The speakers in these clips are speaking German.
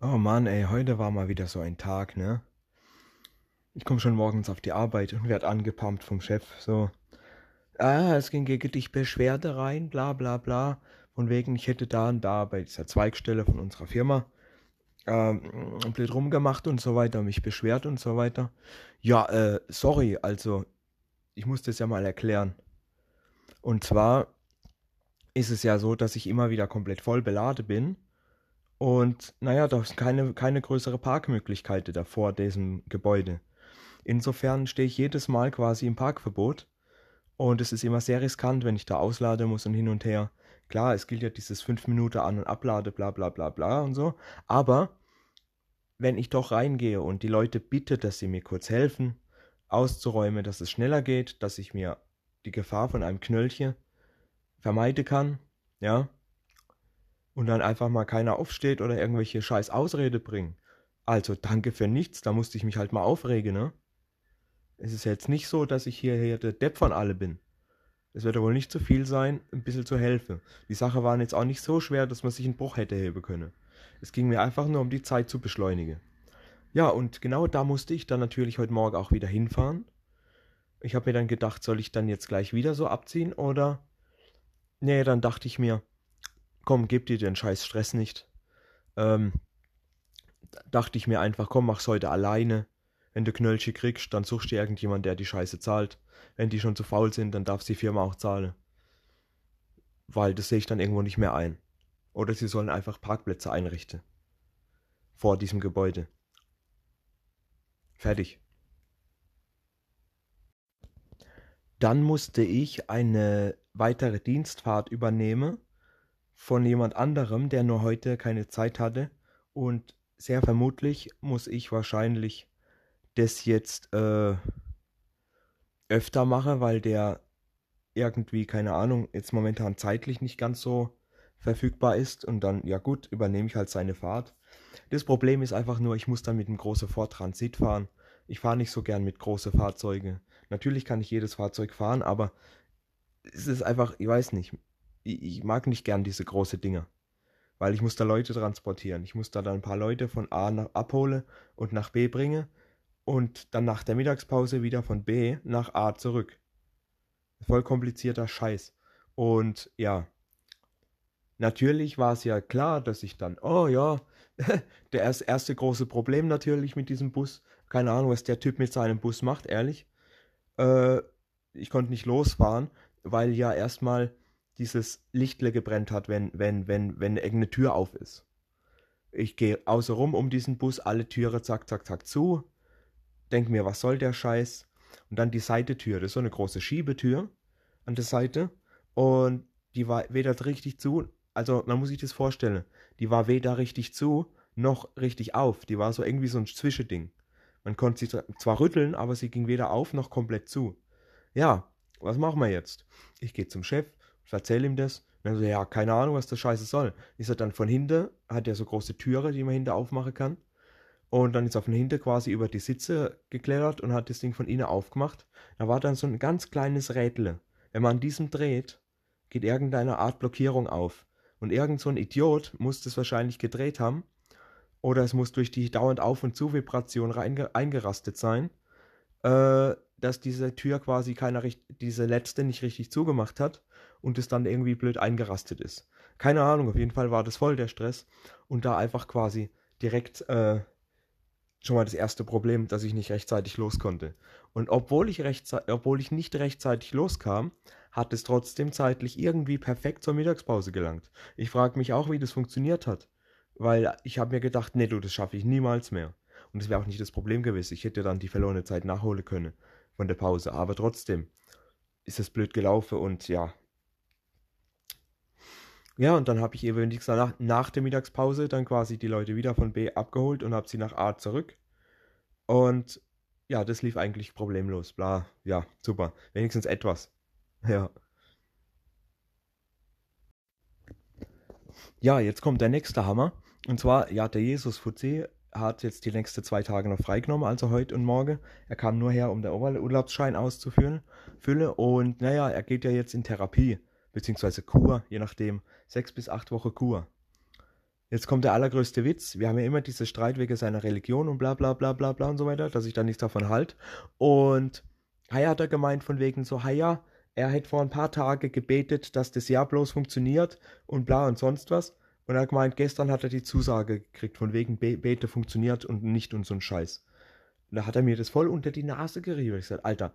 Oh Mann, ey, heute war mal wieder so ein Tag, ne? Ich komme schon morgens auf die Arbeit und werd angepumpt vom Chef, so. Ah, es ging gegen dich Beschwerde rein, bla bla bla. Von wegen, ich hätte da und da bei dieser Zweigstelle von unserer Firma ähm, blöd rumgemacht und so weiter, mich beschwert und so weiter. Ja, äh, sorry, also, ich muss das ja mal erklären. Und zwar ist es ja so, dass ich immer wieder komplett voll beladen bin und naja, da ist keine, keine größere Parkmöglichkeit da vor diesem Gebäude. Insofern stehe ich jedes Mal quasi im Parkverbot. Und es ist immer sehr riskant, wenn ich da ausladen muss und hin und her. Klar, es gilt ja dieses 5 Minuten An- und Ablade, bla bla bla bla und so. Aber wenn ich doch reingehe und die Leute bitte, dass sie mir kurz helfen, auszuräumen, dass es schneller geht, dass ich mir die Gefahr von einem Knöllchen vermeiden kann, ja, und dann einfach mal keiner aufsteht oder irgendwelche scheiß Ausrede bringen. Also danke für nichts, da musste ich mich halt mal aufregen, ne? Es ist jetzt nicht so, dass ich hier, hier der Depp von alle bin. Es wird ja wohl nicht zu viel sein, ein bisschen zu helfen. Die Sache war jetzt auch nicht so schwer, dass man sich einen Bruch hätte heben können. Es ging mir einfach nur um die Zeit zu beschleunigen. Ja, und genau da musste ich dann natürlich heute Morgen auch wieder hinfahren. Ich habe mir dann gedacht, soll ich dann jetzt gleich wieder so abziehen oder? Nee, dann dachte ich mir, komm, gib dir den scheiß Stress nicht. Ähm, dachte ich mir einfach, komm, mach's heute alleine. Wenn du Knöllche kriegst, dann suchst du irgendjemand, der die Scheiße zahlt. Wenn die schon zu faul sind, dann darf die Firma auch zahlen. Weil das sehe ich dann irgendwo nicht mehr ein. Oder sie sollen einfach Parkplätze einrichten. Vor diesem Gebäude. Fertig. Dann musste ich eine weitere Dienstfahrt übernehmen von jemand anderem, der nur heute keine Zeit hatte. Und sehr vermutlich muss ich wahrscheinlich das jetzt äh, öfter machen, weil der irgendwie, keine Ahnung, jetzt momentan zeitlich nicht ganz so verfügbar ist. Und dann, ja gut, übernehme ich halt seine Fahrt. Das Problem ist einfach nur, ich muss dann mit einem großen Ford Transit fahren. Ich fahre nicht so gern mit großen Fahrzeugen. Natürlich kann ich jedes Fahrzeug fahren, aber es ist einfach, ich weiß nicht, ich, mag nicht gern diese große Dinger. Weil ich muss da Leute transportieren. Ich muss da dann ein paar Leute von A nach abholen und nach B bringen und dann nach der Mittagspause wieder von B nach A zurück. Voll komplizierter Scheiß. Und ja, natürlich war es ja klar, dass ich dann, oh ja, der erste große Problem natürlich mit diesem Bus. Keine Ahnung, was der Typ mit seinem Bus macht, ehrlich. Äh, ich konnte nicht losfahren, weil ja erstmal dieses Lichtle gebrennt hat, wenn, wenn, wenn, wenn irgendeine Tür auf ist. Ich gehe außenrum um diesen Bus, alle Türe zack, zack, zack zu, denke mir, was soll der Scheiß? Und dann die Seitentür, das ist so eine große Schiebetür an der Seite und die war weder richtig zu, also man muss sich das vorstellen, die war weder richtig zu, noch richtig auf, die war so irgendwie so ein Zwischending. Man konnte sie zwar rütteln, aber sie ging weder auf noch komplett zu. Ja, was machen wir jetzt? Ich gehe zum Chef, ich erzähle ihm das. Und er so, ja, keine Ahnung, was das Scheiße soll. Ist er dann von hinten, hat er so große Türe, die man hinter aufmachen kann. Und dann ist er von hinten quasi über die Sitze geklettert und hat das Ding von innen aufgemacht. Da war dann so ein ganz kleines Rädle. Wenn man an diesem dreht, geht irgendeine Art Blockierung auf. Und irgend so ein Idiot muss das wahrscheinlich gedreht haben. Oder es muss durch die dauernd Auf- und Zu-Vibration eingerastet sein. Äh, dass diese Tür quasi keiner, diese letzte nicht richtig zugemacht hat und es dann irgendwie blöd eingerastet ist. Keine Ahnung, auf jeden Fall war das voll der Stress und da einfach quasi direkt äh, schon mal das erste Problem, dass ich nicht rechtzeitig los konnte. Und obwohl ich, obwohl ich nicht rechtzeitig loskam, hat es trotzdem zeitlich irgendwie perfekt zur Mittagspause gelangt. Ich frage mich auch, wie das funktioniert hat. Weil ich habe mir gedacht, nee, du, das schaffe ich niemals mehr. Und das wäre auch nicht das Problem gewesen. Ich hätte dann die verlorene Zeit nachholen können von der Pause. Aber trotzdem ist es blöd gelaufen und ja, ja, und dann habe ich eben nach, nach der Mittagspause dann quasi die Leute wieder von B abgeholt und habe sie nach A zurück. Und ja, das lief eigentlich problemlos. Bla, ja, super. Wenigstens etwas. Ja. Ja, jetzt kommt der nächste Hammer. Und zwar, ja, der Jesus Fuzzi hat jetzt die nächsten zwei Tage noch freigenommen, also heute und morgen. Er kam nur her, um den Urlaubsschein auszufüllen. Und naja, er geht ja jetzt in Therapie beziehungsweise Kur, je nachdem, sechs bis acht Wochen Kur. Jetzt kommt der allergrößte Witz. Wir haben ja immer diese Streit wegen seiner Religion und bla bla bla bla bla und so weiter, dass ich da nichts davon halt. Und Haya hat er gemeint von wegen so, Haya, er hätte vor ein paar Tagen gebetet, dass das Jahr bloß funktioniert und bla und sonst was. Und er hat gemeint, gestern hat er die Zusage gekriegt, von wegen Be Bete funktioniert und nicht und so ein Scheiß. Und da hat er mir das voll unter die Nase gerieben. Ich gesagt, Alter,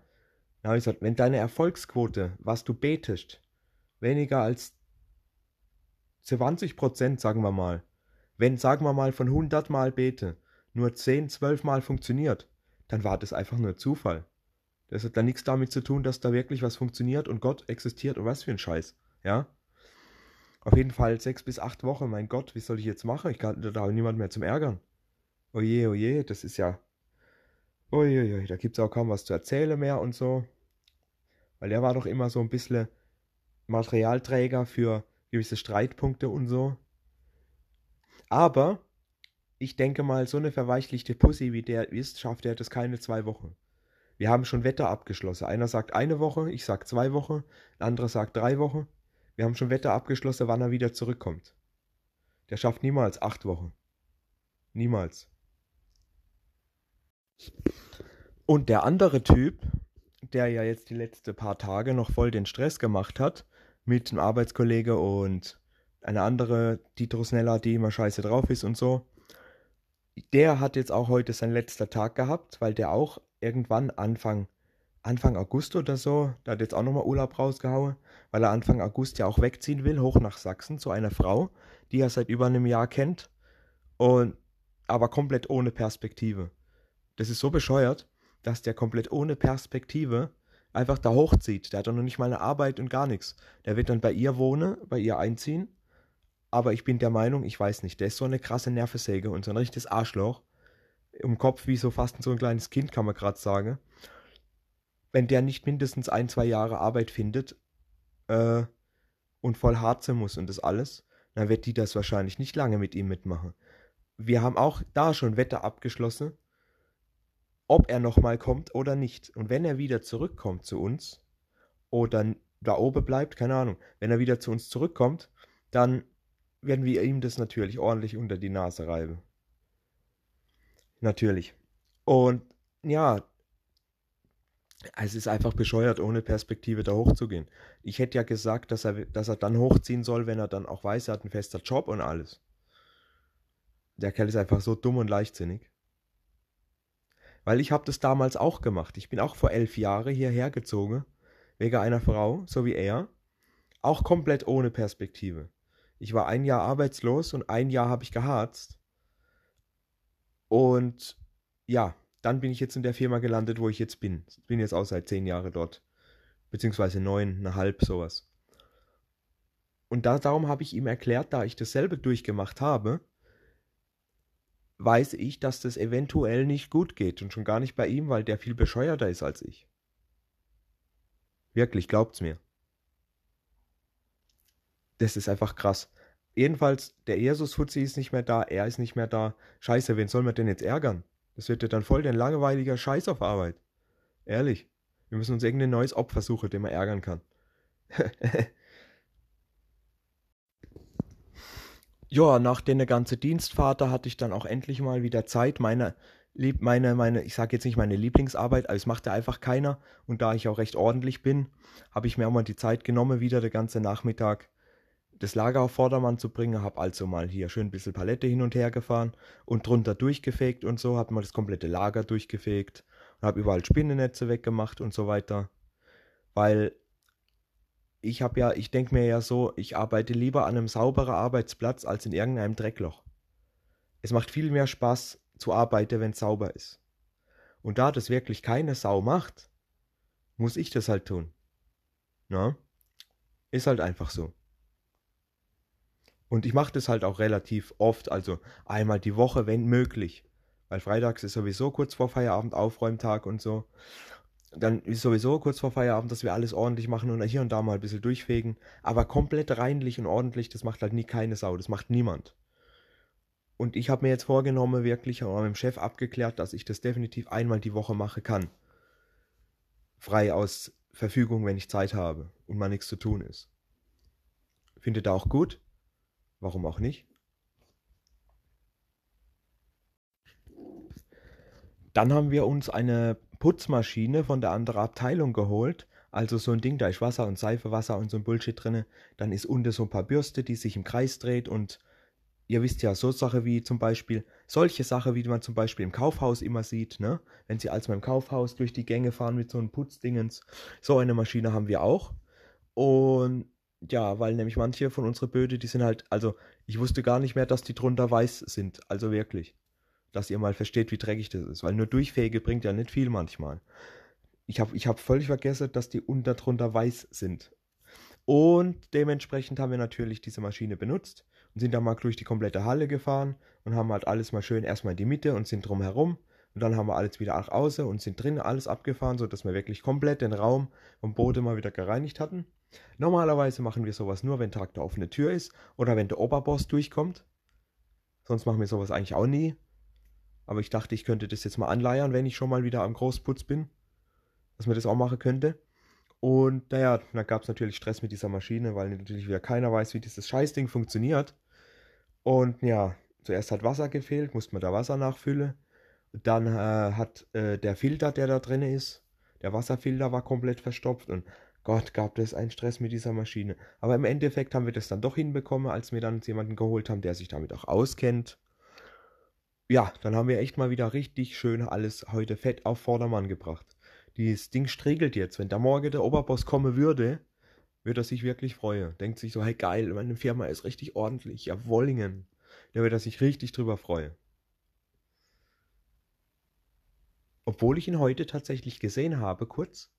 dann habe ich gesagt, wenn deine Erfolgsquote, was du betest, weniger als 20 Prozent, sagen wir mal, wenn, sagen wir mal, von 100 Mal bete, nur 10, 12 Mal funktioniert, dann war das einfach nur Zufall. Das hat dann nichts damit zu tun, dass da wirklich was funktioniert und Gott existiert und was für ein Scheiß. Ja? Auf jeden Fall sechs bis acht Wochen, mein Gott, wie soll ich jetzt machen? Ich kann da niemand mehr zum Ärgern. Oje, oje, das ist ja. Oje, da gibt es auch kaum was zu erzählen mehr und so. Weil er war doch immer so ein bisschen Materialträger für gewisse Streitpunkte und so. Aber ich denke mal, so eine verweichlichte Pussy wie der ist, schafft er das keine zwei Wochen. Wir haben schon Wetter abgeschlossen. Einer sagt eine Woche, ich sag zwei Wochen, ein anderer sagt drei Wochen. Wir haben schon Wetter abgeschlossen, wann er wieder zurückkommt. Der schafft niemals acht Wochen. Niemals. Und der andere Typ, der ja jetzt die letzten paar Tage noch voll den Stress gemacht hat, mit einem Arbeitskollege und eine andere, die Drosnella, die immer scheiße drauf ist und so, der hat jetzt auch heute sein letzter Tag gehabt, weil der auch irgendwann Anfang, Anfang August oder so, da hat jetzt auch nochmal Urlaub rausgehauen, weil er Anfang August ja auch wegziehen will, hoch nach Sachsen zu einer Frau, die er seit über einem Jahr kennt, und aber komplett ohne Perspektive. Das ist so bescheuert, dass der komplett ohne Perspektive einfach da hochzieht. Der hat doch noch nicht mal eine Arbeit und gar nichts. Der wird dann bei ihr wohnen, bei ihr einziehen. Aber ich bin der Meinung, ich weiß nicht, der ist so eine krasse Nervensäge und so ein richtiges Arschloch im Kopf wie so fast so ein kleines Kind, kann man gerade sagen. Wenn der nicht mindestens ein, zwei Jahre Arbeit findet äh, und voll harzen muss und das alles, dann wird die das wahrscheinlich nicht lange mit ihm mitmachen. Wir haben auch da schon Wette abgeschlossen, ob er nochmal kommt oder nicht. Und wenn er wieder zurückkommt zu uns oder da oben bleibt, keine Ahnung, wenn er wieder zu uns zurückkommt, dann werden wir ihm das natürlich ordentlich unter die Nase reiben. Natürlich. Und ja, es ist einfach bescheuert, ohne Perspektive da hochzugehen. Ich hätte ja gesagt, dass er, dass er dann hochziehen soll, wenn er dann auch weiß, er hat einen festen Job und alles. Der Kerl ist einfach so dumm und leichtsinnig. Weil ich habe das damals auch gemacht. Ich bin auch vor elf Jahren hierher gezogen, wegen einer Frau, so wie er, auch komplett ohne Perspektive. Ich war ein Jahr arbeitslos und ein Jahr habe ich geharzt. Und ja, dann bin ich jetzt in der Firma gelandet, wo ich jetzt bin. Bin jetzt auch seit zehn Jahren dort. Beziehungsweise neuneinhalb, sowas. Und da, darum habe ich ihm erklärt, da ich dasselbe durchgemacht habe, weiß ich, dass das eventuell nicht gut geht. Und schon gar nicht bei ihm, weil der viel bescheuerter ist als ich. Wirklich, glaubt's mir. Das ist einfach krass. Jedenfalls, der Jesus-Fuzzi ist nicht mehr da, er ist nicht mehr da. Scheiße, wen soll man denn jetzt ärgern? Das wird ja dann voll der langweiliger Scheiß auf Arbeit. Ehrlich. Wir müssen uns irgendein neues Opfer suchen, den man ärgern kann. ja, nach der ganzen Dienstfahrt hatte ich dann auch endlich mal wieder Zeit, meine, meine, meine, ich sage jetzt nicht meine Lieblingsarbeit, aber es machte einfach keiner. Und da ich auch recht ordentlich bin, habe ich mir auch mal die Zeit genommen, wieder den ganzen Nachmittag das Lager auf Vordermann zu bringen, habe also mal hier schön ein bisschen Palette hin und her gefahren und drunter durchgefegt und so, habe mal das komplette Lager durchgefegt und habe überall Spinnennetze weggemacht und so weiter. Weil ich habe ja, ich denke mir ja so, ich arbeite lieber an einem sauberen Arbeitsplatz als in irgendeinem Dreckloch. Es macht viel mehr Spaß zu arbeiten, wenn es sauber ist. Und da das wirklich keine Sau macht, muss ich das halt tun. Na? Ist halt einfach so. Und ich mache das halt auch relativ oft, also einmal die Woche, wenn möglich. Weil freitags ist sowieso kurz vor Feierabend Aufräumtag und so. Dann ist sowieso kurz vor Feierabend, dass wir alles ordentlich machen und hier und da mal ein bisschen durchfegen. Aber komplett reinlich und ordentlich, das macht halt nie keine Sau, das macht niemand. Und ich habe mir jetzt vorgenommen, wirklich auch mit dem Chef abgeklärt, dass ich das definitiv einmal die Woche machen kann. Frei aus Verfügung, wenn ich Zeit habe und mal nichts zu tun ist. Findet ihr auch gut? Warum auch nicht? Dann haben wir uns eine Putzmaschine von der anderen Abteilung geholt. Also so ein Ding, da ist Wasser und Seife, Wasser und so ein Bullshit drinne. Dann ist unten so ein paar Bürste, die sich im Kreis dreht und ihr wisst ja, so Sache wie zum Beispiel, solche Sache, wie man zum Beispiel im Kaufhaus immer sieht, ne? Wenn sie als mal im Kaufhaus durch die Gänge fahren mit so einem Putzdingens. So eine Maschine haben wir auch. Und ja, weil nämlich manche von unseren Böde, die sind halt, also ich wusste gar nicht mehr, dass die drunter weiß sind. Also wirklich. Dass ihr mal versteht, wie dreckig das ist. Weil nur Durchfähige bringt ja nicht viel manchmal. Ich habe ich hab völlig vergessen, dass die unter drunter weiß sind. Und dementsprechend haben wir natürlich diese Maschine benutzt und sind dann mal durch die komplette Halle gefahren und haben halt alles mal schön erstmal in die Mitte und sind drumherum. Und dann haben wir alles wieder nach außen und sind drin alles abgefahren, sodass wir wirklich komplett den Raum vom Boden mal wieder gereinigt hatten. Normalerweise machen wir sowas nur, wenn Tag der offene Tür ist oder wenn der Oberboss durchkommt. Sonst machen wir sowas eigentlich auch nie. Aber ich dachte, ich könnte das jetzt mal anleiern, wenn ich schon mal wieder am Großputz bin. Dass man das auch machen könnte. Und naja, dann gab es natürlich Stress mit dieser Maschine, weil natürlich wieder keiner weiß, wie dieses Scheißding funktioniert. Und ja, zuerst hat Wasser gefehlt, musste man da Wasser nachfüllen. Dann äh, hat äh, der Filter, der da drin ist, der Wasserfilter war komplett verstopft und Gott, gab es einen Stress mit dieser Maschine. Aber im Endeffekt haben wir das dann doch hinbekommen, als wir dann jemanden geholt haben, der sich damit auch auskennt. Ja, dann haben wir echt mal wieder richtig schön alles heute fett auf Vordermann gebracht. Dieses Ding striegelt jetzt. Wenn da morgen der Oberboss kommen würde, würde er sich wirklich freuen. Denkt sich so, hey geil, meine Firma ist richtig ordentlich. Ja, Wollingen. Der würde sich richtig drüber freuen. Obwohl ich ihn heute tatsächlich gesehen habe, kurz.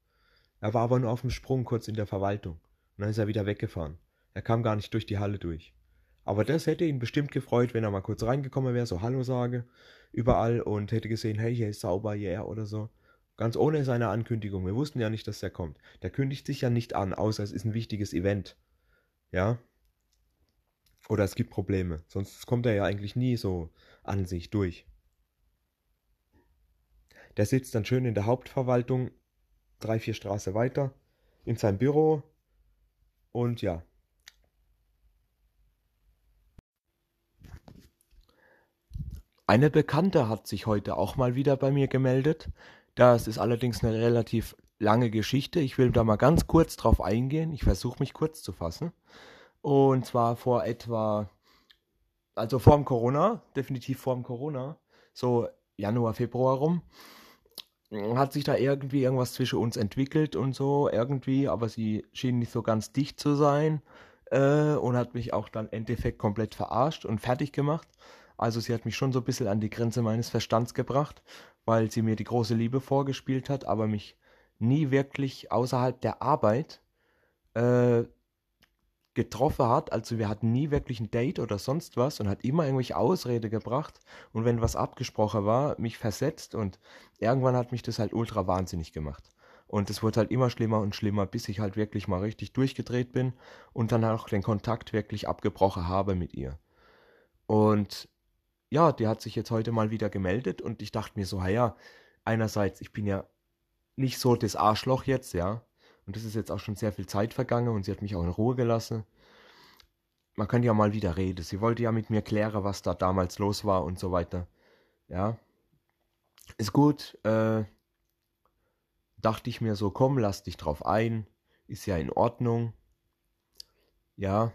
Er war aber nur auf dem Sprung kurz in der Verwaltung. Und dann ist er wieder weggefahren. Er kam gar nicht durch die Halle durch. Aber das hätte ihn bestimmt gefreut, wenn er mal kurz reingekommen wäre, so Hallo sage, überall und hätte gesehen, hey, hier ist sauber, yeah, oder so. Ganz ohne seine Ankündigung. Wir wussten ja nicht, dass er kommt. Der kündigt sich ja nicht an, außer es ist ein wichtiges Event. Ja? Oder es gibt Probleme. Sonst kommt er ja eigentlich nie so an sich durch. Der sitzt dann schön in der Hauptverwaltung, drei, vier Straße weiter, in seinem Büro. Und ja. Eine Bekannte hat sich heute auch mal wieder bei mir gemeldet. Das ist allerdings eine relativ lange Geschichte. Ich will da mal ganz kurz drauf eingehen. Ich versuche mich kurz zu fassen. Und zwar vor etwa, also vor dem Corona, definitiv vor dem Corona, so Januar, Februar rum, hat sich da irgendwie irgendwas zwischen uns entwickelt und so irgendwie, aber sie schien nicht so ganz dicht zu sein äh, und hat mich auch dann Endeffekt komplett verarscht und fertig gemacht. Also sie hat mich schon so ein bisschen an die Grenze meines Verstands gebracht weil sie mir die große Liebe vorgespielt hat, aber mich nie wirklich außerhalb der Arbeit äh, getroffen hat. Also wir hatten nie wirklich ein Date oder sonst was und hat immer irgendwelche Ausrede gebracht und wenn was abgesprochen war, mich versetzt und irgendwann hat mich das halt ultra wahnsinnig gemacht. Und es wurde halt immer schlimmer und schlimmer, bis ich halt wirklich mal richtig durchgedreht bin und dann auch den Kontakt wirklich abgebrochen habe mit ihr. Und ja, die hat sich jetzt heute mal wieder gemeldet und ich dachte mir so, ja, einerseits, ich bin ja nicht so das Arschloch jetzt, ja. Und das ist jetzt auch schon sehr viel Zeit vergangen und sie hat mich auch in Ruhe gelassen. Man könnte ja mal wieder reden. Sie wollte ja mit mir klären, was da damals los war und so weiter. Ja. Ist gut. Äh, dachte ich mir so, komm, lass dich drauf ein. Ist ja in Ordnung. Ja.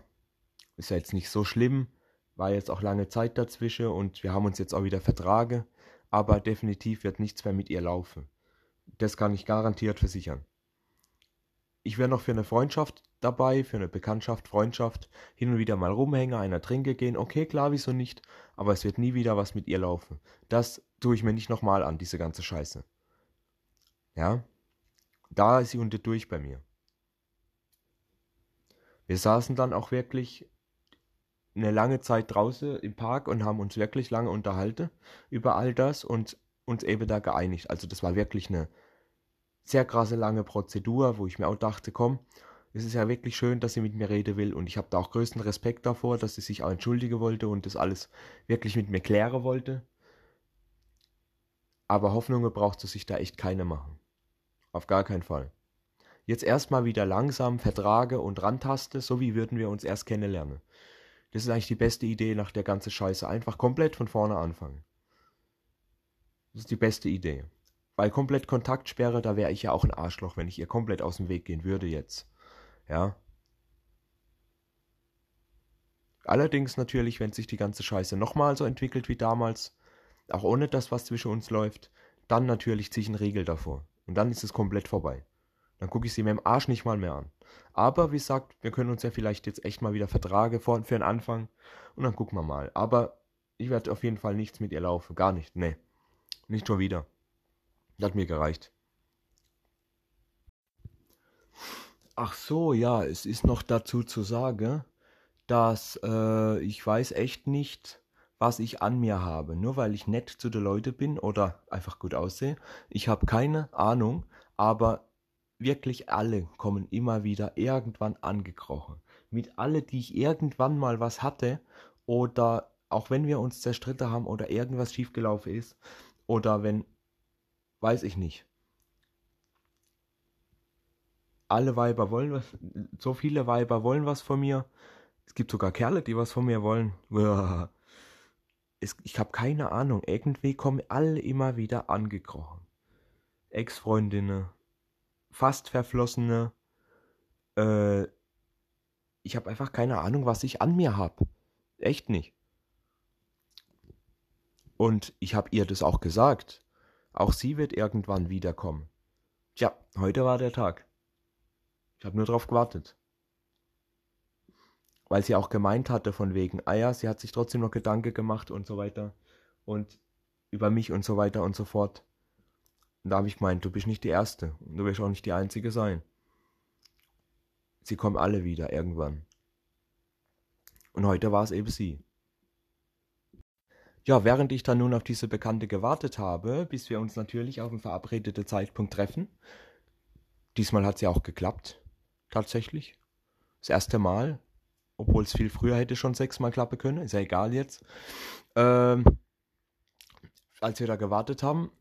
Ist ja jetzt nicht so schlimm war jetzt auch lange Zeit dazwischen und wir haben uns jetzt auch wieder vertragen, aber definitiv wird nichts mehr mit ihr laufen. Das kann ich garantiert versichern. Ich wäre noch für eine Freundschaft dabei, für eine Bekanntschaft, Freundschaft, hin und wieder mal rumhängen, einer trinke gehen, okay, klar, wieso nicht, aber es wird nie wieder was mit ihr laufen. Das tue ich mir nicht nochmal an, diese ganze Scheiße. Ja? Da ist sie unter durch bei mir. Wir saßen dann auch wirklich eine lange Zeit draußen im Park und haben uns wirklich lange unterhalten über all das und uns eben da geeinigt. Also das war wirklich eine sehr krasse lange Prozedur, wo ich mir auch dachte, komm, es ist ja wirklich schön, dass sie mit mir reden will und ich habe da auch größten Respekt davor, dass sie sich auch entschuldigen wollte und das alles wirklich mit mir klären wollte. Aber Hoffnungen braucht sie sich da echt keine machen. Auf gar keinen Fall. Jetzt erstmal wieder langsam vertrage und rantaste, so wie würden wir uns erst kennenlernen. Das ist eigentlich die beste Idee nach der ganzen Scheiße. Einfach komplett von vorne anfangen. Das ist die beste Idee. Weil komplett Kontaktsperre, da wäre ich ja auch ein Arschloch, wenn ich ihr komplett aus dem Weg gehen würde jetzt. Ja. Allerdings natürlich, wenn sich die ganze Scheiße nochmal so entwickelt wie damals, auch ohne das, was zwischen uns läuft, dann natürlich ziehe ich einen Riegel davor. Und dann ist es komplett vorbei. Dann gucke ich sie mir im Arsch nicht mal mehr an. Aber wie gesagt, wir können uns ja vielleicht jetzt echt mal wieder vertragen für, für den Anfang. Und dann gucken wir mal. Aber ich werde auf jeden Fall nichts mit ihr laufen. Gar nicht. Nee. Nicht schon wieder. Das hat mir gereicht. Ach so, ja, es ist noch dazu zu sagen, dass äh, ich weiß echt nicht, was ich an mir habe. Nur weil ich nett zu den Leuten bin oder einfach gut aussehe. Ich habe keine Ahnung, aber wirklich alle kommen immer wieder irgendwann angekrochen. Mit alle, die ich irgendwann mal was hatte oder auch wenn wir uns zerstritten haben oder irgendwas schiefgelaufen ist oder wenn, weiß ich nicht. Alle Weiber wollen was, so viele Weiber wollen was von mir. Es gibt sogar Kerle, die was von mir wollen. Es, ich habe keine Ahnung. Irgendwie kommen alle immer wieder angekrochen. Ex-Freundinnen, fast verflossene. Äh, ich habe einfach keine Ahnung, was ich an mir habe. Echt nicht. Und ich habe ihr das auch gesagt. Auch sie wird irgendwann wiederkommen. Tja, heute war der Tag. Ich habe nur darauf gewartet. Weil sie auch gemeint hatte von wegen, ah ja, sie hat sich trotzdem noch Gedanken gemacht und so weiter. Und über mich und so weiter und so fort. Und da habe ich gemeint, du bist nicht die Erste und du wirst auch nicht die Einzige sein. Sie kommen alle wieder irgendwann. Und heute war es eben sie. Ja, während ich dann nun auf diese Bekannte gewartet habe, bis wir uns natürlich auf den verabredeten Zeitpunkt treffen, diesmal hat sie auch geklappt, tatsächlich. Das erste Mal, obwohl es viel früher hätte schon sechsmal klappen können, ist ja egal jetzt. Ähm, als wir da gewartet haben,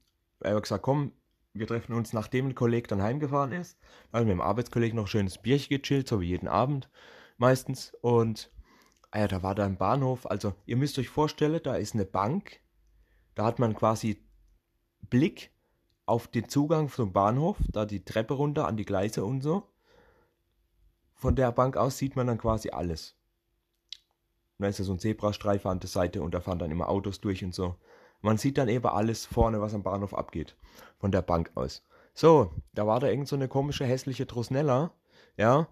er hat gesagt, komm, wir treffen uns, nachdem ein Kollege dann heimgefahren ist. Also mit dem Arbeitskollegen noch schönes Bierchen gechillt, so wie jeden Abend meistens. Und ah ja, da war da ein Bahnhof. Also ihr müsst euch vorstellen, da ist eine Bank. Da hat man quasi Blick auf den Zugang zum Bahnhof, da die Treppe runter an die Gleise und so. Von der Bank aus sieht man dann quasi alles. Da ist ja so ein Zebrastreifen an der Seite und da fahren dann immer Autos durch und so. Man sieht dann eben alles vorne, was am Bahnhof abgeht. Von der Bank aus. So, da war da irgend so eine komische, hässliche Trusnella. Ja.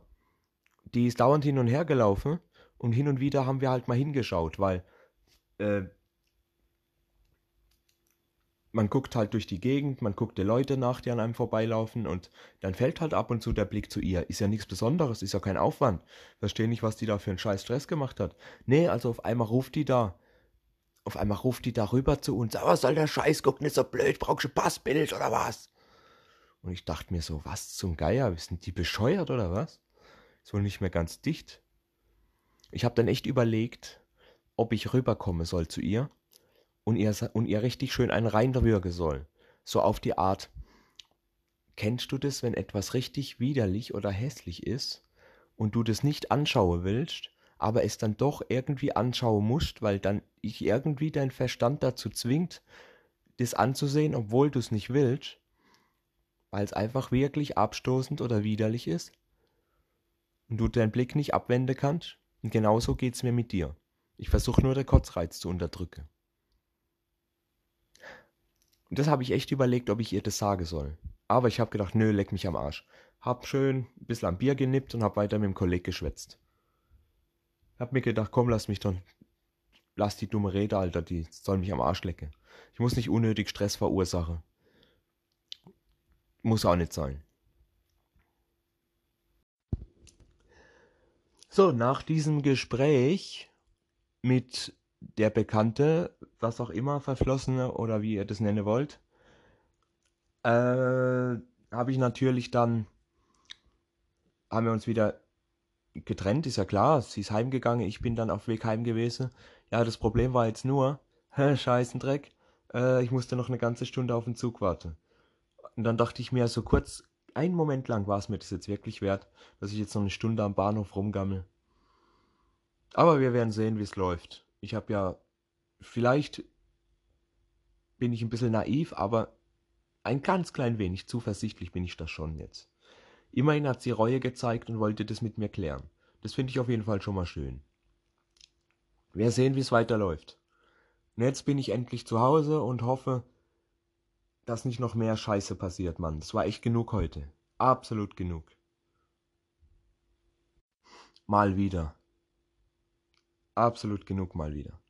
Die ist dauernd hin und her gelaufen. Und hin und wieder haben wir halt mal hingeschaut, weil äh, man guckt halt durch die Gegend, man guckt die Leute nach, die an einem vorbeilaufen und dann fällt halt ab und zu der Blick zu ihr. Ist ja nichts Besonderes, ist ja kein Aufwand. Verstehe nicht, was die da für einen scheiß Stress gemacht hat. Nee, also auf einmal ruft die da auf einmal ruft die darüber zu uns, was soll der Scheiß, guck nicht so blöd, brauchst du Passbild oder was? Und ich dachte mir so, was zum Geier, sind die bescheuert oder was? Ist wohl nicht mehr ganz dicht. Ich habe dann echt überlegt, ob ich rüberkommen soll zu ihr und ihr, und ihr richtig schön einen reinwürgen soll. So auf die Art, kennst du das, wenn etwas richtig widerlich oder hässlich ist und du das nicht anschauen willst, aber es dann doch irgendwie anschauen musst, weil dann ich irgendwie dein Verstand dazu zwingt, das anzusehen, obwohl du es nicht willst, weil es einfach wirklich abstoßend oder widerlich ist und du deinen Blick nicht abwenden kannst. Und genauso geht es mir mit dir. Ich versuche nur den Kotzreiz zu unterdrücken. Und das habe ich echt überlegt, ob ich ihr das sagen soll. Aber ich habe gedacht, nö, leck mich am Arsch. Hab schön ein bisschen am Bier genippt und hab weiter mit dem Kollegen geschwätzt. Hab mir gedacht, komm, lass mich doch. Lass die dumme Rede, Alter, die soll mich am Arsch lecken. Ich muss nicht unnötig Stress verursachen. Muss auch nicht sein. So, nach diesem Gespräch mit der Bekannte, was auch immer, Verflossene oder wie ihr das nennen wollt, äh, habe ich natürlich dann, haben wir uns wieder getrennt, ist ja klar. Sie ist heimgegangen, ich bin dann auf Weg heim gewesen. Ja, das Problem war jetzt nur, Scheißendreck, äh, ich musste noch eine ganze Stunde auf den Zug warten. Und dann dachte ich mir so kurz, einen Moment lang war es mir das jetzt wirklich wert, dass ich jetzt noch eine Stunde am Bahnhof rumgammel. Aber wir werden sehen, wie es läuft. Ich habe ja vielleicht bin ich ein bisschen naiv, aber ein ganz klein wenig zuversichtlich bin ich das schon jetzt. Immerhin hat sie Reue gezeigt und wollte das mit mir klären. Das finde ich auf jeden Fall schon mal schön. Wir sehen, wie es weiterläuft. Und jetzt bin ich endlich zu Hause und hoffe, dass nicht noch mehr Scheiße passiert, Mann. Das war echt genug heute. Absolut genug. Mal wieder. Absolut genug mal wieder.